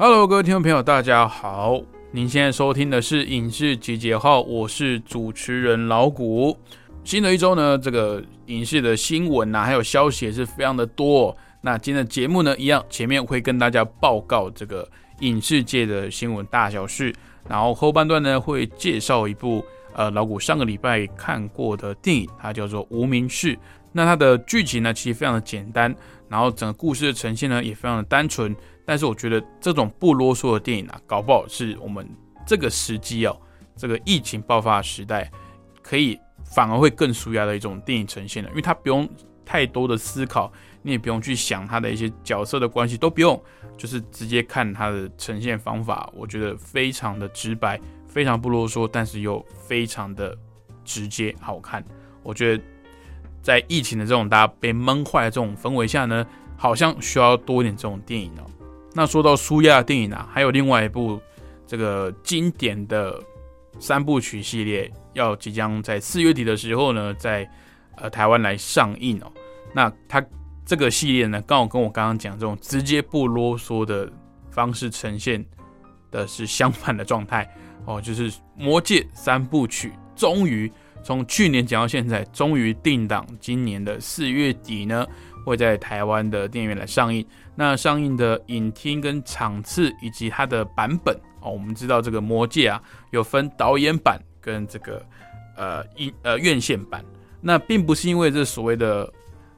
Hello，各位听众朋友，大家好！您现在收听的是影视集结号，我是主持人老谷。新的一周呢，这个影视的新闻呐，还有消息也是非常的多。那今天的节目呢，一样前面会跟大家报告这个影视界的新闻大小事，然后后半段呢会介绍一部呃老谷上个礼拜看过的电影，它叫做《无名氏》。那它的剧情呢，其实非常的简单，然后整个故事的呈现呢，也非常的单纯。但是我觉得这种不啰嗦的电影啊，搞不好是我们这个时机哦，这个疫情爆发的时代，可以反而会更舒压的一种电影呈现了，因为它不用太多的思考，你也不用去想它的一些角色的关系，都不用，就是直接看它的呈现方法，我觉得非常的直白，非常不啰嗦，但是又非常的直接好看。我觉得在疫情的这种大家被闷坏的这种氛围下呢，好像需要多一点这种电影哦。那说到舒亚电影啊，还有另外一部这个经典的三部曲系列，要即将在四月底的时候呢，在呃台湾来上映哦。那它这个系列呢，刚好跟我刚刚讲这种直接不啰嗦的方式呈现的是相反的状态哦，就是《魔戒》三部曲终于从去年讲到现在，终于定档今年的四月底呢。会在台湾的电影院来上映。那上映的影厅跟场次以及它的版本哦，我们知道这个《魔戒》啊，有分导演版跟这个呃影呃院线版。那并不是因为这所谓的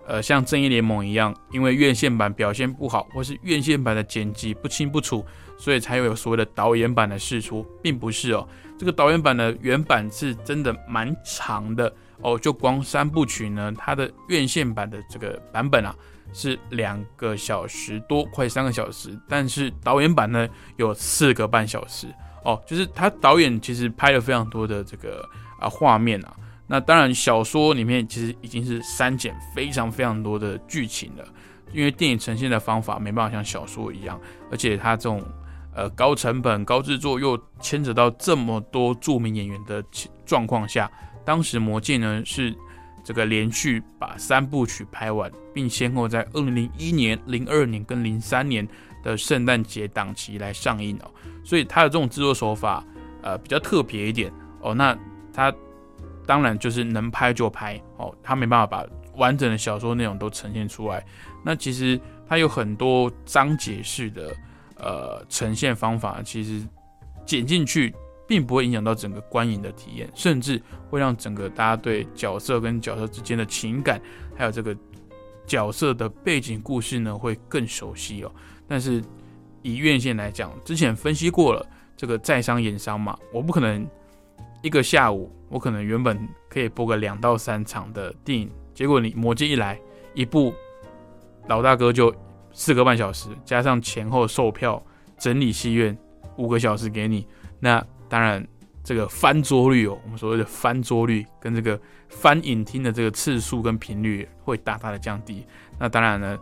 呃像《正义联盟》一样，因为院线版表现不好，或是院线版的剪辑不清不楚，所以才有所谓的导演版的释出，并不是哦。这个导演版的原版是真的蛮长的。哦，就光三部曲呢，它的院线版的这个版本啊，是两个小时多，快三个小时。但是导演版呢，有四个半小时。哦，就是他导演其实拍了非常多的这个啊画面啊。那当然，小说里面其实已经是删减非常非常多的剧情了，因为电影呈现的方法没办法像小说一样，而且它这种呃高成本、高制作又牵扯到这么多著名演员的状况下。当时《魔戒》呢是这个连续把三部曲拍完，并先后在二零零一年、零二年跟零三年的圣诞节档期来上映哦，所以它的这种制作手法呃比较特别一点哦。那它当然就是能拍就拍哦，它没办法把完整的小说内容都呈现出来。那其实它有很多章节式的呃呈现方法，其实剪进去。并不会影响到整个观影的体验，甚至会让整个大家对角色跟角色之间的情感，还有这个角色的背景故事呢，会更熟悉哦。但是以院线来讲，之前分析过了，这个在商言商嘛，我不可能一个下午，我可能原本可以播个两到三场的电影，结果你魔戒一来一部，老大哥就四个半小时，加上前后售票、整理戏院五个小时给你，那。当然，这个翻桌率哦，我们所谓的翻桌率跟这个翻影厅的这个次数跟频率会大大的降低。那当然呢，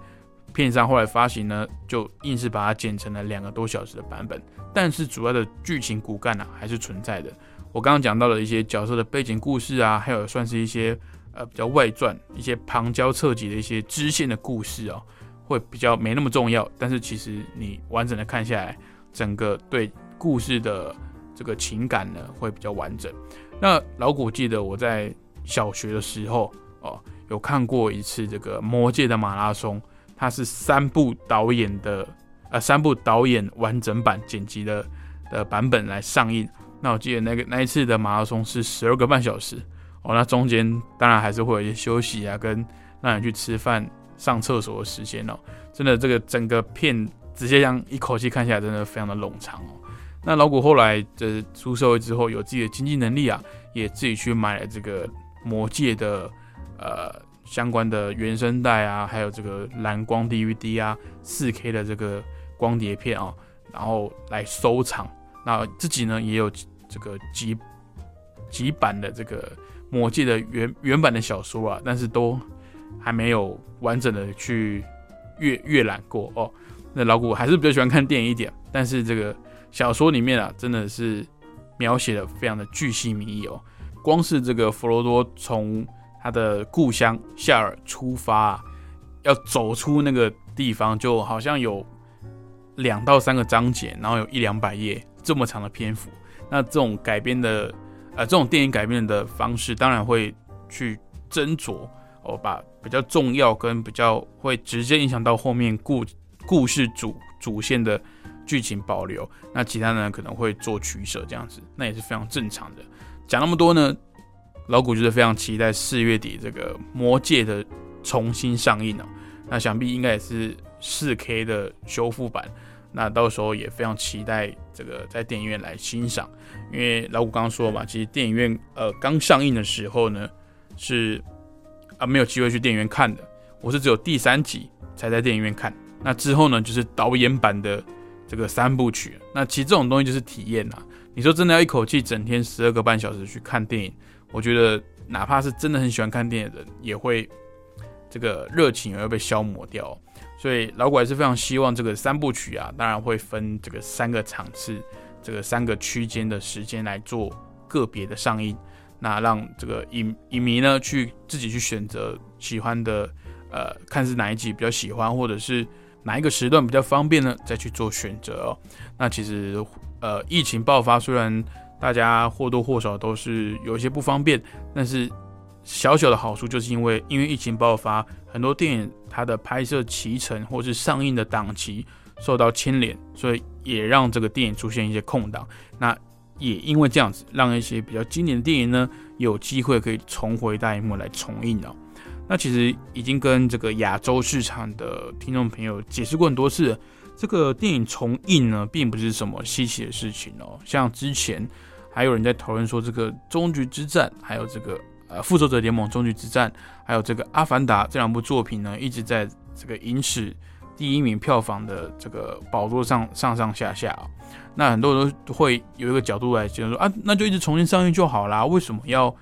片商后来发行呢，就硬是把它剪成了两个多小时的版本。但是主要的剧情骨干呢，还是存在的。我刚刚讲到了一些角色的背景故事啊，还有算是一些呃比较外传、一些旁敲侧击的一些支线的故事哦，会比较没那么重要。但是其实你完整的看下来，整个对故事的。这个情感呢会比较完整。那老古记得我在小学的时候哦，有看过一次这个《魔界》的马拉松，它是三部导演的呃三部导演完整版剪辑的的版本来上映。那我记得那个那一次的马拉松是十二个半小时哦，那中间当然还是会有一些休息啊，跟让你去吃饭、上厕所的时间哦。真的，这个整个片直接这样一口气看下来，真的非常的冗长哦。那老古后来的出社会之后，有自己的经济能力啊，也自己去买了这个魔戒的呃相关的原声带啊，还有这个蓝光 DVD 啊，四 K 的这个光碟片啊，然后来收藏。那自己呢也有这个几几版的这个《魔戒》的原原版的小说啊，但是都还没有完整的去阅阅览过哦。那老古还是比较喜欢看电影一点，但是这个小说里面啊，真的是描写的非常的巨细靡遗哦。光是这个弗罗多从他的故乡夏尔出发，要走出那个地方，就好像有两到三个章节，然后有一两百页这么长的篇幅。那这种改编的，呃，这种电影改编的方式，当然会去斟酌哦，把比较重要跟比较会直接影响到后面故故事主主线的剧情保留，那其他人可能会做取舍，这样子，那也是非常正常的。讲那么多呢，老古就是非常期待四月底这个《魔戒》的重新上映哦。那想必应该也是四 K 的修复版，那到时候也非常期待这个在电影院来欣赏。因为老古刚刚说嘛，其实电影院呃刚上映的时候呢是啊没有机会去电影院看的，我是只有第三集才在电影院看。那之后呢就是导演版的这个三部曲。那其实这种东西就是体验啊。你说真的要一口气整天十二个半小时去看电影，我觉得哪怕是真的很喜欢看电影的人，也会这个热情也会被消磨掉。所以老鬼还是非常希望这个三部曲啊，当然会分这个三个场次，这个三个区间的时间来做个别的上映，那让这个影影迷呢去自己去选择喜欢的，呃，看是哪一集比较喜欢，或者是哪一个时段比较方便呢，再去做选择哦。那其实。呃，疫情爆发，虽然大家或多或少都是有一些不方便，但是小小的好处就是因为因为疫情爆发，很多电影它的拍摄期程或是上映的档期受到牵连，所以也让这个电影出现一些空档。那也因为这样子，让一些比较经典的电影呢有机会可以重回大荧幕来重映哦。那其实已经跟这个亚洲市场的听众朋友解释过很多次。这个电影重映呢，并不是什么稀奇的事情哦。像之前还有人在讨论说，这个《终局之战》还有这个呃《复仇者联盟：终局之战》还有这个《阿凡达》这两部作品呢，一直在这个影史第一名票房的这个宝座上上上下下啊。那很多人都会有一个角度来觉得说啊，那就一直重新上映就好啦，为什么要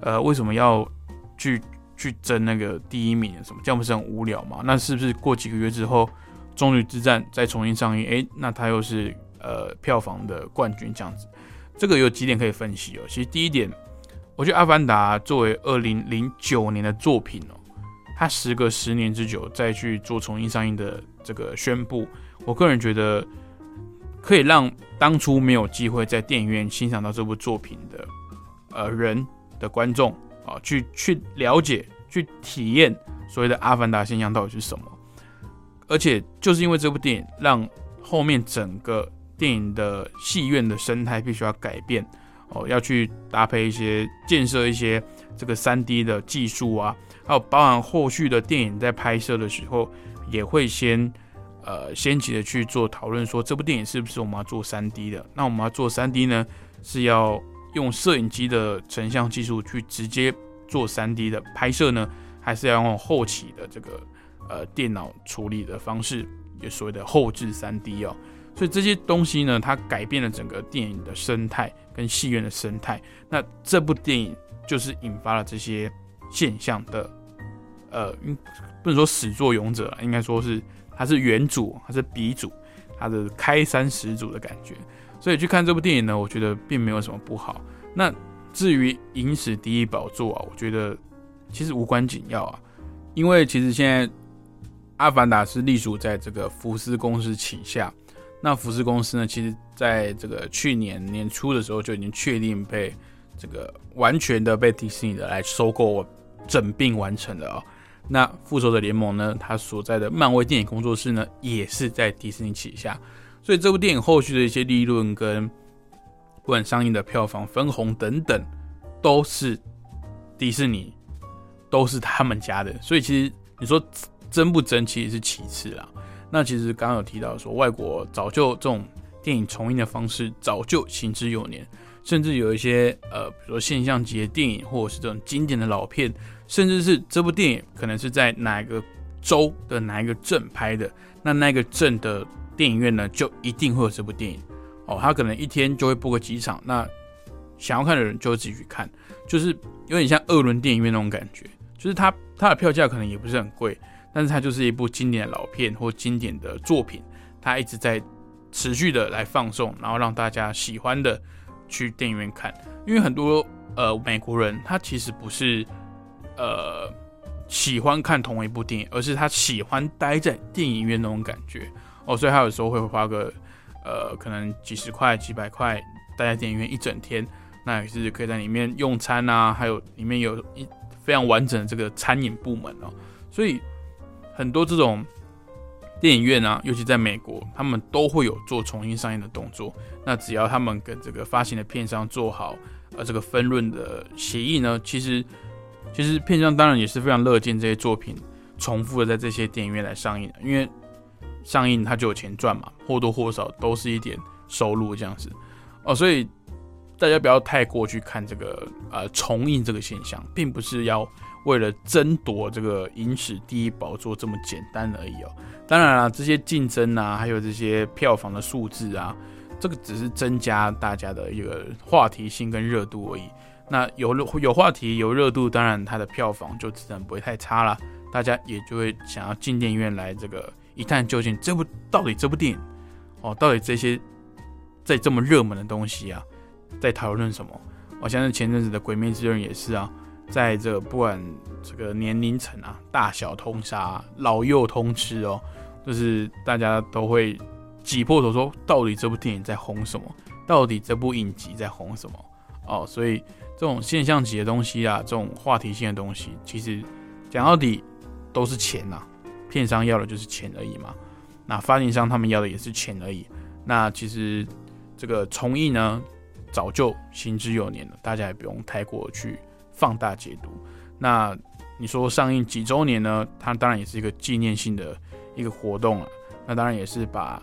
呃为什么要去去争那个第一名？什么这样不是很无聊吗？那是不是过几个月之后？终局之战再重新上映，哎，那它又是呃票房的冠军这样子，这个有几点可以分析哦。其实第一点，我觉得《阿凡达》作为二零零九年的作品哦，它时隔十年之久再去做重新上映的这个宣布，我个人觉得可以让当初没有机会在电影院欣赏到这部作品的呃人的观众啊，去去了解、去体验所谓的《阿凡达》现象到底是什么。而且就是因为这部电影，让后面整个电影的戏院的生态必须要改变哦，要去搭配一些建设一些这个三 D 的技术啊，还有包含后续的电影在拍摄的时候，也会先呃先期的去做讨论，说这部电影是不是我们要做三 D 的？那我们要做三 D 呢，是要用摄影机的成像技术去直接做三 D 的拍摄呢，还是要用后期的这个？呃，电脑处理的方式，也所谓的后置三 D 哦，所以这些东西呢，它改变了整个电影的生态跟戏院的生态。那这部电影就是引发了这些现象的，呃，不能说始作俑者，应该说是他是原主，他是鼻祖，他的开山始祖的感觉。所以去看这部电影呢，我觉得并没有什么不好。那至于影史第一宝座啊，我觉得其实无关紧要啊，因为其实现在。阿凡达是隶属在这个福斯公司旗下，那福斯公司呢，其实在这个去年年初的时候就已经确定被这个完全的被迪士尼的来收购整并完成了啊。那复仇者联盟呢，它所在的漫威电影工作室呢，也是在迪士尼旗下，所以这部电影后续的一些利润跟不管上映的票房分红等等，都是迪士尼，都是他们家的。所以其实你说。争不争其实是其次啦。那其实刚刚有提到说，外国早就这种电影重映的方式早就行之有年，甚至有一些呃，比如说现象级的电影，或者是这种经典的老片，甚至是这部电影可能是在哪一个州的哪一个镇拍的，那那个镇的电影院呢，就一定会有这部电影哦。他可能一天就会播个几场，那想要看的人就会自己去看，就是有点像二轮电影院那种感觉，就是它它的票价可能也不是很贵，但是它就是一部经典的老片或经典的作品，它一直在。持续的来放送，然后让大家喜欢的去电影院看，因为很多呃美国人他其实不是呃喜欢看同一部电影，而是他喜欢待在电影院那种感觉哦，所以他有时候会花个呃可能几十块、几百块待在电影院一整天，那也是可以在里面用餐啊，还有里面有一非常完整的这个餐饮部门哦，所以很多这种。电影院啊，尤其在美国，他们都会有做重新上映的动作。那只要他们跟这个发行的片商做好呃这个分润的协议呢，其实其实片商当然也是非常乐见这些作品重复的在这些电影院来上映的，因为上映它就有钱赚嘛，或多或少都是一点收入这样子哦。所以大家不要太过去看这个呃重映这个现象，并不是要为了争夺这个影史第一宝座这么简单而已哦。当然了，这些竞争啊，还有这些票房的数字啊，这个只是增加大家的一个话题性跟热度而已。那有有话题有热度，当然它的票房就自然不会太差了。大家也就会想要进电影院来这个一探究竟，这部到底这部电影哦，到底这些在这么热门的东西啊，在讨论什么？我相信前阵子的《鬼灭之刃》也是啊，在这不管这个年龄层啊，大小通杀，老幼通吃哦。就是大家都会挤破头说，到底这部电影在红什么？到底这部影集在红什么？哦，所以这种现象级的东西啊，这种话题性的东西，其实讲到底都是钱呐。片商要的就是钱而已嘛。那发行商他们要的也是钱而已。那其实这个重映呢，早就行之有年了，大家也不用太过去放大解读。那你说上映几周年呢？它当然也是一个纪念性的。一个活动了，那当然也是把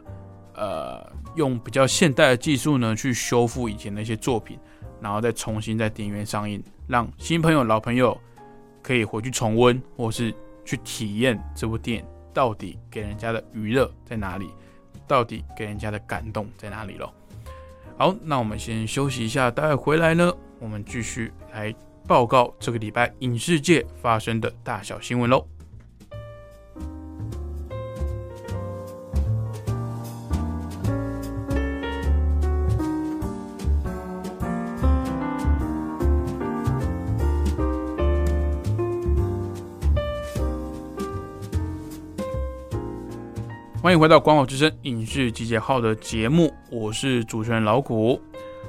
呃用比较现代的技术呢去修复以前的一些作品，然后再重新在电影院上映，让新朋友、老朋友可以回去重温，或是去体验这部电影到底给人家的娱乐在哪里，到底给人家的感动在哪里咯。好，那我们先休息一下，待会回来呢，我们继续来报告这个礼拜影视界发生的大小新闻喽。欢迎回到《广火之声》影视集结号的节目，我是主持人老谷。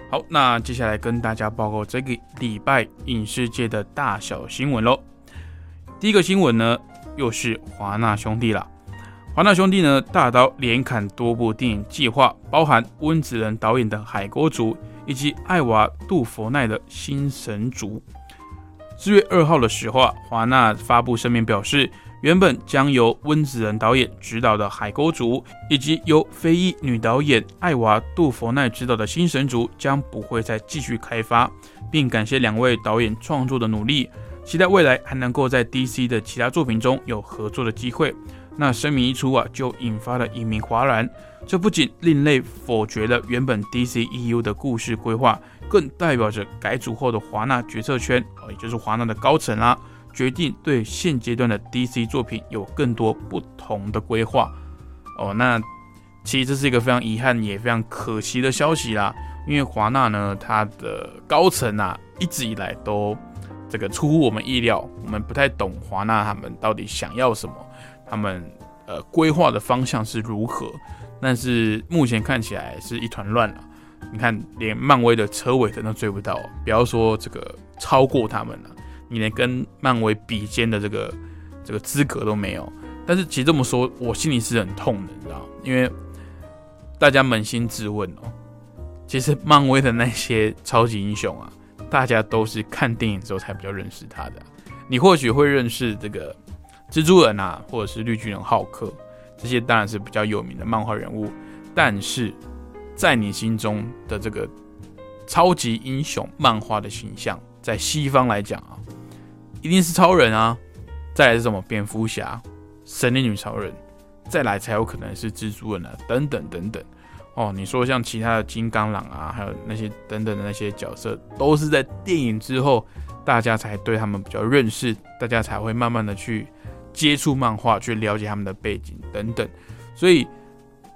好，那接下来跟大家报告这个礼拜影视界的大小新闻喽。第一个新闻呢，又是华纳兄弟了。华纳兄弟呢，大刀连砍多部电影计划，包含温子仁导演的《海沟族》以及艾娃·杜佛奈的《新神族》。四月二号的时候啊，华纳发布声明表示。原本将由温子仁导演执导的《海沟族》，以及由非裔女导演艾娃·杜佛奈执导的《新神族》将不会再继续开发，并感谢两位导演创作的努力，期待未来还能够在 DC 的其他作品中有合作的机会。那声明一出啊，就引发了一名哗然。这不仅另类否决了原本 DC EU 的故事规划，更代表着改组后的华纳决策圈，也就是华纳的高层啦。决定对现阶段的 DC 作品有更多不同的规划哦。那其实这是一个非常遗憾也非常可惜的消息啦。因为华纳呢，它的高层啊，一直以来都这个出乎我们意料，我们不太懂华纳他们到底想要什么，他们呃规划的方向是如何。但是目前看起来是一团乱了。你看，连漫威的车尾灯都追不到，不要说这个超过他们了。你连跟漫威比肩的这个这个资格都没有，但是其实这么说，我心里是很痛的，你知道因为大家扪心自问哦，其实漫威的那些超级英雄啊，大家都是看电影之后才比较认识他的。你或许会认识这个蜘蛛人啊，或者是绿巨人浩克，这些当然是比较有名的漫画人物，但是在你心中的这个超级英雄漫画的形象，在西方来讲啊，一定是超人啊，再来是什么？蝙蝠侠、神力女超人，再来才有可能是蜘蛛人啊，等等等等。哦，你说像其他的金刚狼啊，还有那些等等的那些角色，都是在电影之后，大家才对他们比较认识，大家才会慢慢的去接触漫画，去了解他们的背景等等。所以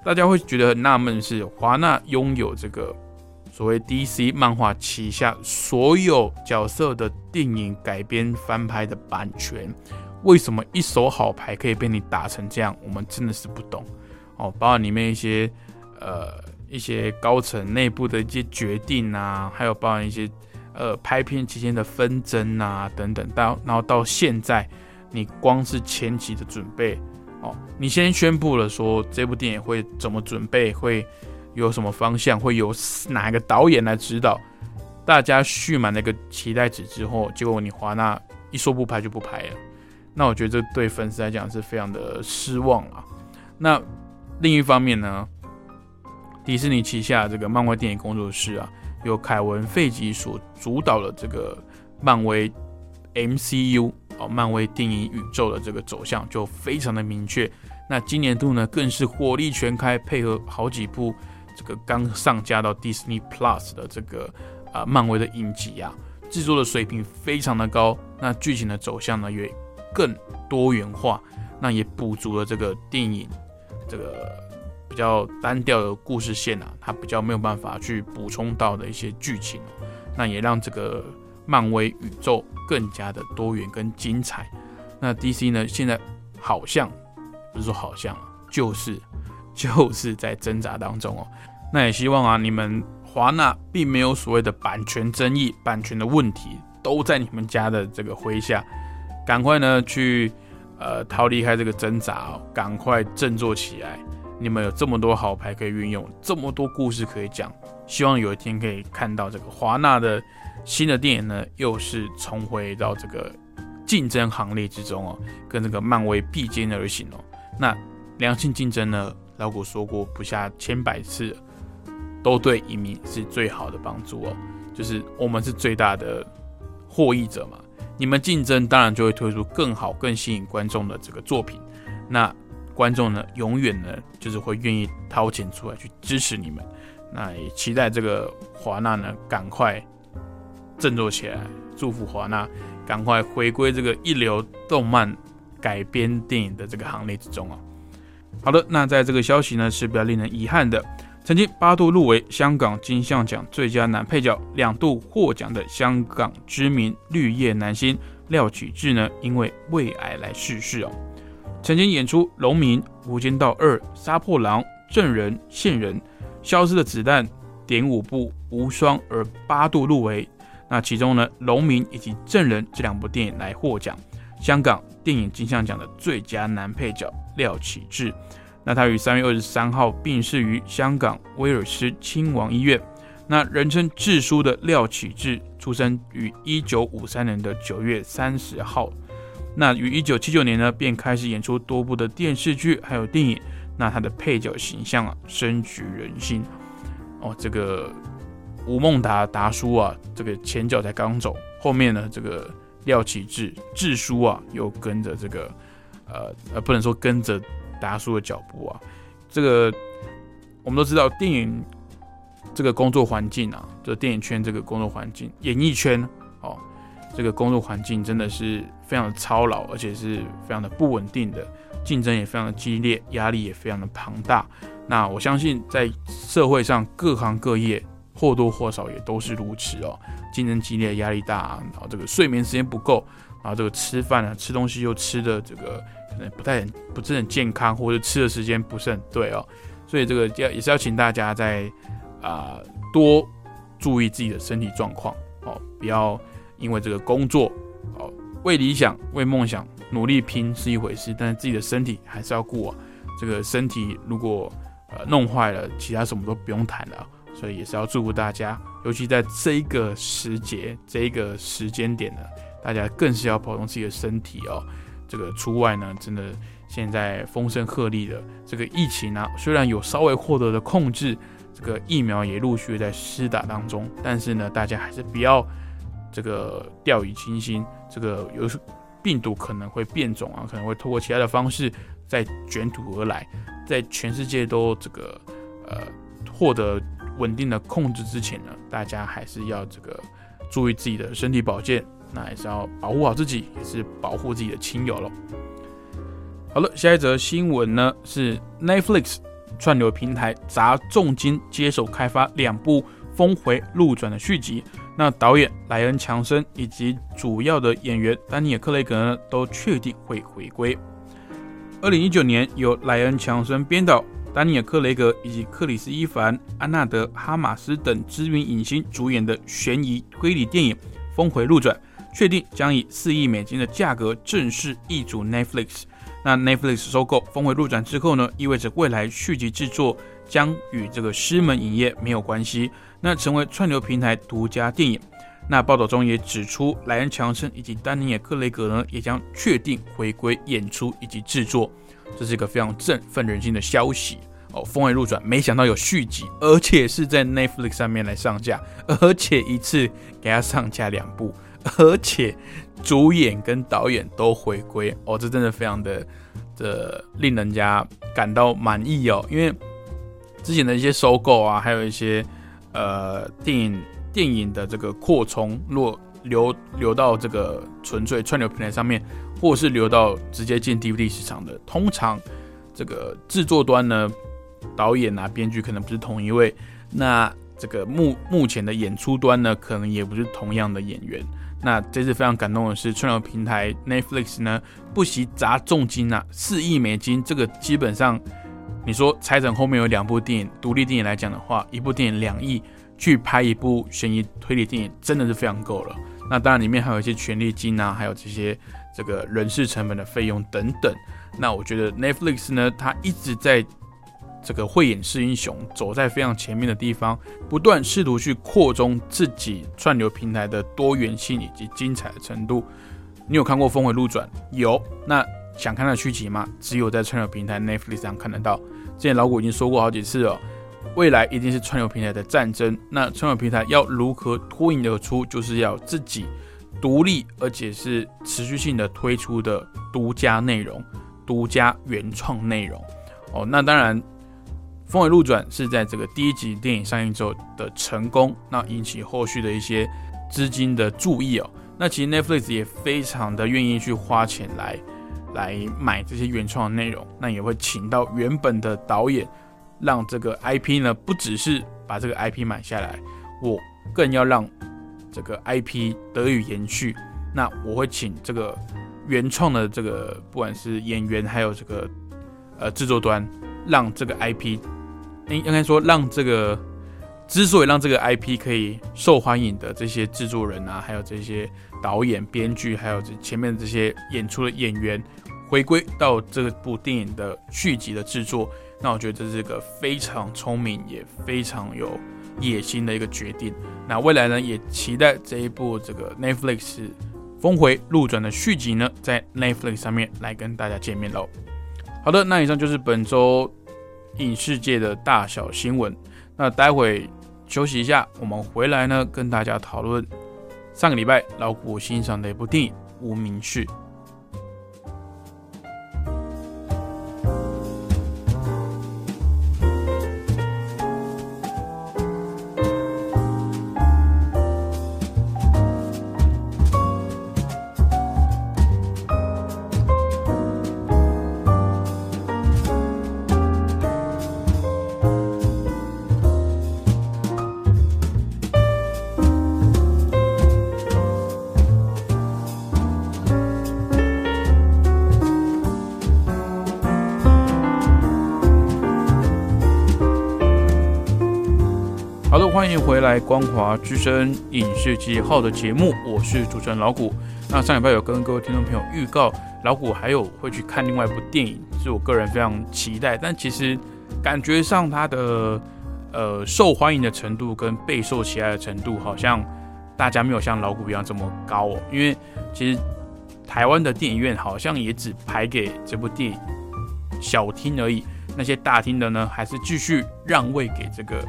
大家会觉得很纳闷，是华纳拥有这个所谓 DC 漫画旗下所有角色的电影改编翻拍的版权，为什么一手好牌可以被你打成这样？我们真的是不懂哦，包括里面一些。呃，一些高层内部的一些决定啊，还有包含一些呃拍片期间的纷争啊等等，到然后到现在，你光是前期的准备哦，你先宣布了说这部电影会怎么准备，会有什么方向，会有哪个导演来指导，大家蓄满那个期待值之后，结果你华纳一说不拍就不拍了，那我觉得这对粉丝来讲是非常的失望啊。那另一方面呢？迪士尼旗下这个漫威电影工作室啊，由凯文·费吉所主导的这个漫威 MCU 哦，漫威电影宇宙的这个走向就非常的明确。那今年度呢，更是火力全开，配合好几部这个刚上架到 Disney Plus 的这个啊漫威的影集啊，制作的水平非常的高。那剧情的走向呢，也更多元化，那也补足了这个电影这个。比较单调的故事线啊，它比较没有办法去补充到的一些剧情，那也让这个漫威宇宙更加的多元跟精彩。那 DC 呢，现在好像不是说好像，就是 就是在挣扎当中哦。那也希望啊，你们华纳并没有所谓的版权争议、版权的问题，都在你们家的这个麾下，赶快呢去呃逃离开这个挣扎哦，赶快振作起来。你们有这么多好牌可以运用，这么多故事可以讲，希望有一天可以看到这个华纳的新的电影呢，又是重回到这个竞争行列之中哦，跟这个漫威并肩而行哦。那良性竞争呢，老古说过不下千百次，都对影迷是最好的帮助哦，就是我们是最大的获益者嘛。你们竞争，当然就会推出更好、更吸引观众的这个作品。那观众呢，永远呢，就是会愿意掏钱出来去支持你们。那也期待这个华纳呢，赶快振作起来，祝福华纳赶快回归这个一流动漫改编电影的这个行列之中啊。好的，那在这个消息呢是比较令人遗憾的，曾经八度入围香港金像奖最佳男配角，两度获奖的香港知名绿叶男星廖启智呢，因为胃癌来逝世哦。曾经演出《农民》《无间道二》《杀破狼》《证人》《线人》《消失的子弹》《点五部》《无双》而八度入围。那其中呢，《农民》以及《证人》这两部电影来获奖。香港电影金像奖的最佳男配角廖启智。那他于三月二十三号病逝于香港威尔斯亲王医院。那人称智叔的廖启智，出生于一九五三年的九月三十号。那于一九七九年呢，便开始演出多部的电视剧，还有电影。那他的配角形象啊，深植人心。哦，这个吴孟达达叔啊，这个前脚才刚走，后面呢，这个廖启智智叔啊，又跟着这个，呃呃，不能说跟着达叔的脚步啊。这个我们都知道，电影这个工作环境啊，这电影圈这个工作环境，演艺圈哦。这个工作环境真的是非常的操劳，而且是非常的不稳定的，竞争也非常的激烈，压力也非常的庞大。那我相信在社会上各行各业或多或少也都是如此哦，竞争激烈，压力大，然后这个睡眠时间不够，然后这个吃饭啊，吃东西又吃的这个可能不太不是很健康，或者吃的时间不是很对哦，所以这个要也是要请大家在啊多注意自己的身体状况哦，不要。因为这个工作，哦，为理想、为梦想努力拼是一回事，但是自己的身体还是要顾啊。这个身体如果呃弄坏了，其他什么都不用谈了。所以也是要祝福大家，尤其在这一个时节、这一个时间点呢，大家更是要保重自己的身体哦。这个出外呢，真的现在风声鹤唳的，这个疫情呢，虽然有稍微获得的控制，这个疫苗也陆续在施打当中，但是呢，大家还是不要这个掉以轻心，这个有病毒可能会变种啊，可能会透过其他的方式再卷土而来，在全世界都这个呃获得稳定的控制之前呢，大家还是要这个注意自己的身体保健，那还是要保护好自己，也是保护自己的亲友喽。好了，下一则新闻呢是 Netflix 串流平台砸重金接手开发两部峰回路转的续集。那导演莱恩·强森以及主要的演员丹尼尔·克雷格呢都确定会回归。二零一九年由莱恩·强森编导，丹尼尔·克雷格以及克里斯·伊凡、安娜德·哈马斯等知名影星主演的悬疑推理电影《峰回路转》，确定将以四亿美金的价格正式易主 Netflix。那 Netflix 收购《峰回路转》之后呢，意味着未来续集制作将与这个狮门影业没有关系，那成为串流平台独家电影。那报道中也指出，莱恩·强森以及丹尼尔·克雷格呢，也将确定回归演出以及制作，这是一个非常振奋人心的消息哦。《峰回路转》没想到有续集，而且是在 Netflix 上面来上架，而且一次给他上架两部。而且主演跟导演都回归哦，这真的非常的的令人家感到满意哦。因为之前的一些收购啊，还有一些呃电影电影的这个扩充，若流流到这个纯粹串流平台上面，或是流到直接进 DVD 市场的，通常这个制作端呢，导演啊、编剧可能不是同一位，那这个目目前的演出端呢，可能也不是同样的演员。那这次非常感动的是，串流平台 Netflix 呢不惜砸重金啊，四亿美金，这个基本上你说拆成后面有两部电影，独立电影来讲的话，一部电影两亿去拍一部悬疑推理电影，真的是非常够了。那当然里面还有一些权利金啊，还有这些这个人事成本的费用等等。那我觉得 Netflix 呢，它一直在。这个慧眼识英雄，走在非常前面的地方，不断试图去扩充自己串流平台的多元性以及精彩的程度。你有看过《峰回路转》？有。那想看的续集吗？只有在串流平台 Netflix 上看得到。之前老古已经说过好几次了，未来一定是串流平台的战争。那串流平台要如何脱颖而出，就是要自己独立而且是持续性的推出的独家内容、独家原创内容。哦，那当然。峰回路转是在这个第一集电影上映之后的成功，那引起后续的一些资金的注意哦。那其实 Netflix 也非常的愿意去花钱来来买这些原创的内容，那也会请到原本的导演，让这个 IP 呢不只是把这个 IP 买下来，我更要让这个 IP 得以延续。那我会请这个原创的这个不管是演员还有这个呃制作端，让这个 IP。应应该说，让这个之所以让这个 IP 可以受欢迎的这些制作人啊，还有这些导演、编剧，还有这前面这些演出的演员，回归到这部电影的续集的制作，那我觉得这是一个非常聪明也非常有野心的一个决定。那未来呢，也期待这一部这个 Netflix 峰回路转的续集呢，在 Netflix 上面来跟大家见面喽。好的，那以上就是本周。影视界的大小新闻，那待会休息一下，我们回来呢，跟大家讨论上个礼拜老谷欣赏的一部电影《无名氏》。在，光华之声影视集号的节目，我是主持人老谷。那上礼拜有跟各位听众朋友预告，老谷还有会去看另外一部电影，是我个人非常期待，但其实感觉上它的呃受欢迎的程度跟备受喜爱的程度，好像大家没有像老谷一样这么高哦。因为其实台湾的电影院好像也只排给这部电影小厅而已，那些大厅的呢，还是继续让位给这个。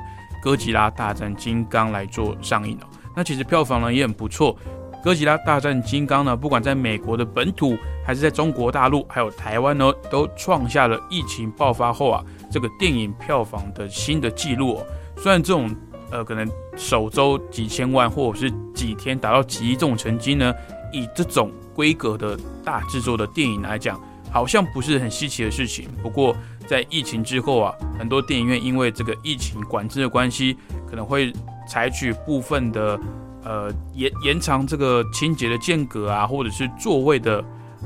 哥吉拉大战金刚》来做上映哦。那其实票房呢也很不错，《哥吉拉大战金刚》呢，不管在美国的本土，还是在中国大陆，还有台湾呢，都创下了疫情爆发后啊这个电影票房的新的纪录哦。虽然这种呃可能首周几千万，或者是几天达到几亿这种成绩呢，以这种规格的大制作的电影来讲，好像不是很稀奇的事情。不过在疫情之后啊，很多电影院因为这个疫情管制的关系，可能会采取部分的呃延延长这个清洁的间隔啊，或者是座位的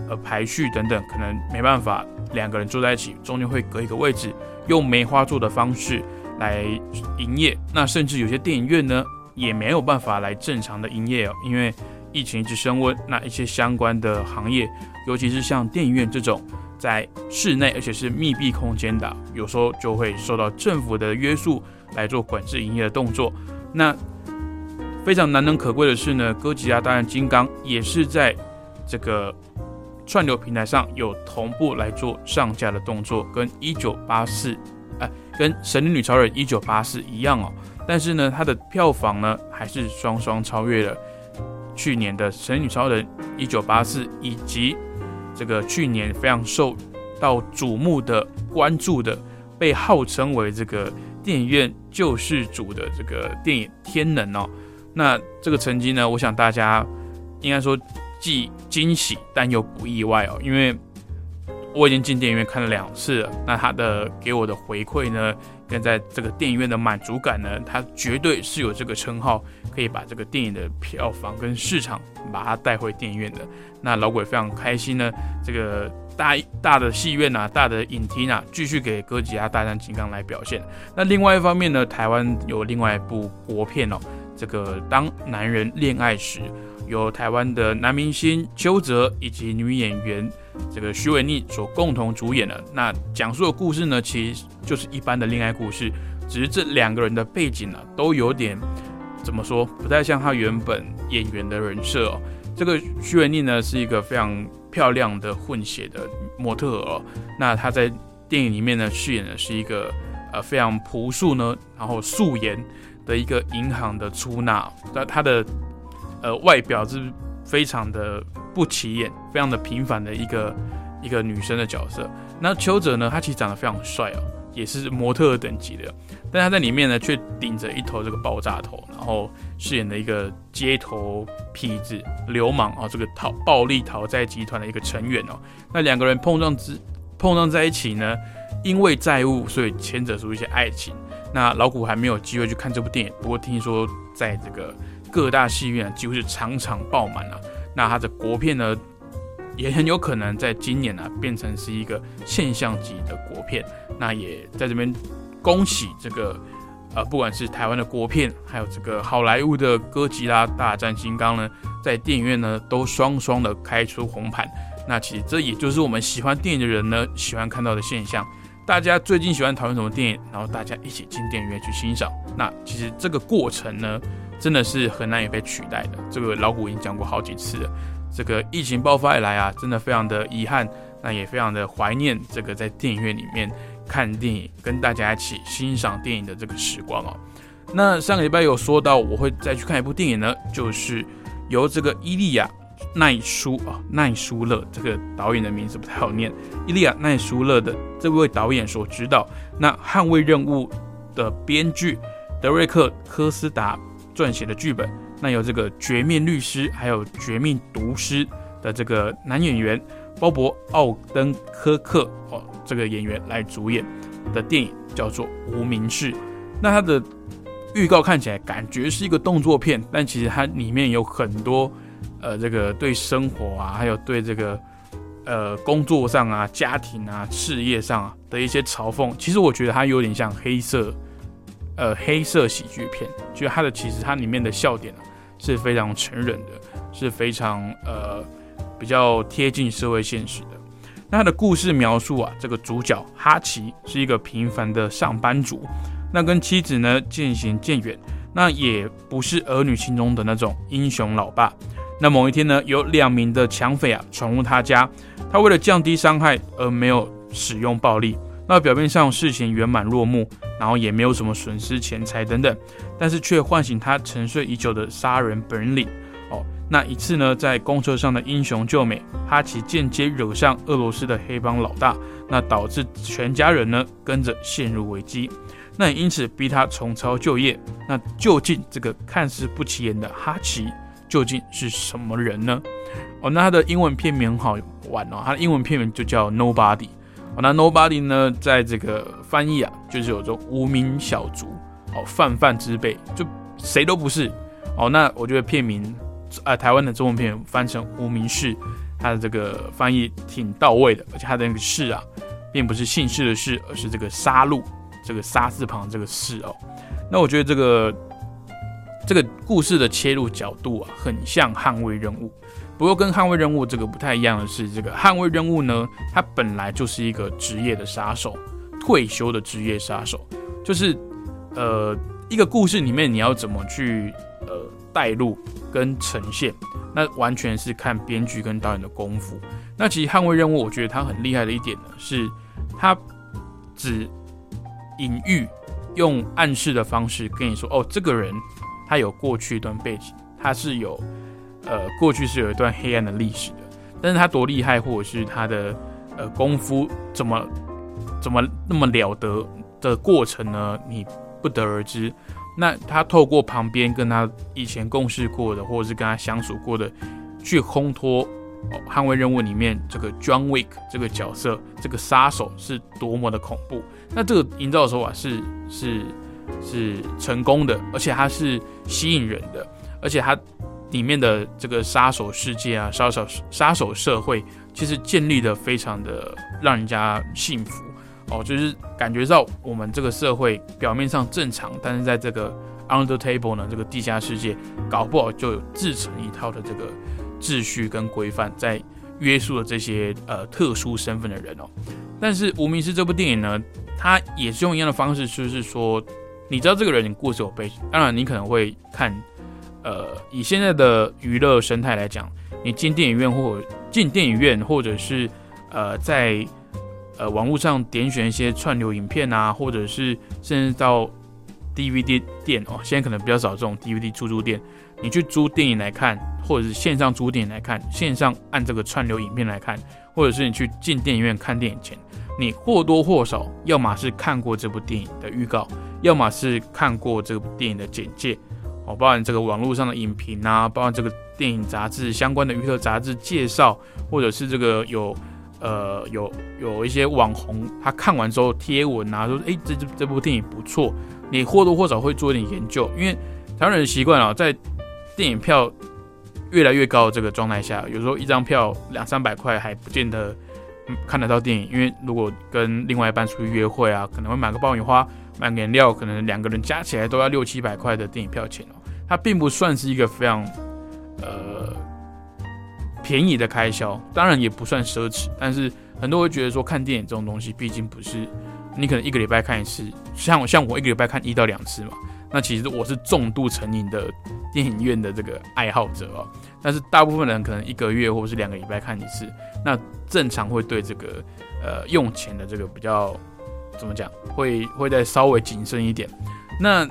呃排序等等，可能没办法两个人坐在一起，中间会隔一个位置，用梅花座的方式来营业。那甚至有些电影院呢，也没有办法来正常的营业哦，因为疫情一直升温，那一些相关的行业，尤其是像电影院这种。在室内，而且是密闭空间的，有时候就会受到政府的约束来做管制营业的动作。那非常难能可贵的是呢，哥吉拉大战金刚也是在这个串流平台上有同步来做上架的动作，跟一九八四，哎，跟神力女超人一九八四一样哦。但是呢，它的票房呢还是双双超越了去年的神女超人一九八四以及。这个去年非常受到瞩目的关注的，被号称为这个电影院救世主的这个电影《天能》哦，那这个成绩呢，我想大家应该说既惊喜但又不意外哦，因为我已经进电影院看了两次了，那他的给我的回馈呢，跟在这个电影院的满足感呢，他绝对是有这个称号，可以把这个电影的票房跟市场把它带回电影院的。那老鬼非常开心呢，这个大大的戏院呐，大的影厅啊，继续给哥吉拉大战金刚来表现。那另外一方面呢，台湾有另外一部国片哦，这个当男人恋爱时，由台湾的男明星邱泽以及女演员这个徐伟妮所共同主演的。那讲述的故事呢，其实就是一般的恋爱故事，只是这两个人的背景呢，都有点怎么说，不太像他原本演员的人设哦。这个徐文丽呢是一个非常漂亮的混血的模特儿，那她在电影里面呢饰演的是一个呃非常朴素呢，然后素颜的一个银行的出纳，那她的呃外表是非常的不起眼，非常的平凡的一个一个女生的角色。那邱泽呢，他其实长得非常帅哦，也是模特等级的。但他在里面呢，却顶着一头这个爆炸头，然后饰演的一个街头痞子、流氓啊，这个逃暴力讨债集团的一个成员哦。那两个人碰撞之碰撞在一起呢，因为债务，所以牵扯出一些爱情。那老古还没有机会去看这部电影，不过听说在这个各大戏院几乎是场场爆满了。那它的国片呢，也很有可能在今年呢变成是一个现象级的国片。那也在这边。恭喜这个，呃，不管是台湾的国片，还有这个好莱坞的哥吉拉大战金刚呢，在电影院呢都双双的开出红盘。那其实这也就是我们喜欢电影的人呢喜欢看到的现象。大家最近喜欢讨论什么电影，然后大家一起进电影院去欣赏。那其实这个过程呢，真的是很难以被取代的。这个老古已经讲过好几次了。这个疫情爆发以来啊，真的非常的遗憾，那也非常的怀念这个在电影院里面。看电影，跟大家一起欣赏电影的这个时光哦。那上个礼拜有说到，我会再去看一部电影呢，就是由这个伊利亚奈舒啊奈舒勒这个导演的名字不太好念，伊利亚奈舒勒的这位导演所指导。那《捍卫任务》的编剧德瑞克科斯达撰写的剧本，那有这个《绝命律师》还有《绝命毒师》的这个男演员鲍勃奥登科克哦。这个演员来主演的电影叫做《无名氏》，那它的预告看起来感觉是一个动作片，但其实它里面有很多呃，这个对生活啊，还有对这个呃工作上啊、家庭啊、事业上啊的一些嘲讽。其实我觉得它有点像黑色呃黑色喜剧片，就它的其实它里面的笑点啊是非常成人的，是非常呃比较贴近社会现实的。那他的故事描述啊，这个主角哈奇是一个平凡的上班族，那跟妻子呢渐行渐远，那也不是儿女心中的那种英雄老爸。那某一天呢，有两名的抢匪啊闯入他家，他为了降低伤害而没有使用暴力。那表面上事情圆满落幕，然后也没有什么损失钱财等等，但是却唤醒他沉睡已久的杀人本领。哦，那一次呢，在公车上的英雄救美，哈奇间接惹上俄罗斯的黑帮老大，那导致全家人呢跟着陷入危机，那也因此逼他重操旧业。那究竟这个看似不起眼的哈奇究竟是什么人呢？哦，那他的英文片名很好玩哦，他的英文片名就叫 Nobody。那 Nobody 呢，在这个翻译啊，就是有种无名小卒，哦，泛泛之辈，就谁都不是。哦，那我觉得片名。呃，台湾的中文片翻成无名氏，它的这个翻译挺到位的，而且它的那个氏啊，并不是姓氏的氏，而是这个杀戮这个杀字旁这个氏哦。那我觉得这个这个故事的切入角度啊，很像捍卫任务。不过跟捍卫任务这个不太一样的是，这个捍卫任务呢，它本来就是一个职业的杀手，退休的职业杀手，就是呃一个故事里面你要怎么去呃带入。跟呈现，那完全是看编剧跟导演的功夫。那其实《捍卫任务》，我觉得它很厉害的一点呢，是它只隐喻、用暗示的方式跟你说：“哦，这个人他有过去一段背景，他是有呃过去是有一段黑暗的历史的。但是他多厉害，或者是他的呃功夫怎么怎么那么了得的过程呢？你不得而知。”那他透过旁边跟他以前共事过的，或者是跟他相处过的，去烘托《哦捍卫任务》里面这个 John Wick 这个角色，这个杀手是多么的恐怖。那这个营造手法是是是成功的，而且它是吸引人的，而且它里面的这个杀手世界啊，杀手杀手社会，其实建立的非常的让人家幸福。哦，就是感觉到我们这个社会表面上正常，但是在这个 under table 呢，这个地下世界，搞不好就有自成一套的这个秩序跟规范，在约束了这些呃特殊身份的人哦。但是《无名氏》这部电影呢，它也是用一样的方式，就是说，你知道这个人故事有背景，当然你可能会看，呃，以现在的娱乐生态来讲，你进电影院或进电影院，或者是呃在。呃，网络上点选一些串流影片啊，或者是甚至到 DVD 店哦，现在可能比较少这种 DVD 出租店，你去租电影来看，或者是线上租电影来看，线上按这个串流影片来看，或者是你去进电影院看电影前，你或多或少要么是看过这部电影的预告，要么是看过这部电影的简介，哦，包含这个网络上的影评啊，包含这个电影杂志相关的娱乐杂志介绍，或者是这个有。呃，有有一些网红，他看完之后贴文啊，说，哎，这这这部电影不错，你或多或少会做一点研究，因为台湾人的习惯啊，在电影票越来越高的这个状态下，有时候一张票两三百块还不见得看得到电影，因为如果跟另外一半出去约会啊，可能会买个爆米花、买个饮料，可能两个人加起来都要六七百块的电影票钱哦，它并不算是一个非常呃。便宜的开销当然也不算奢侈，但是很多会觉得说看电影这种东西，毕竟不是你可能一个礼拜看一次，像像我一个礼拜看一到两次嘛。那其实我是重度成瘾的电影院的这个爱好者哦。但是大部分人可能一个月或者是两个礼拜看一次，那正常会对这个呃用钱的这个比较怎么讲，会会再稍微谨慎一点。那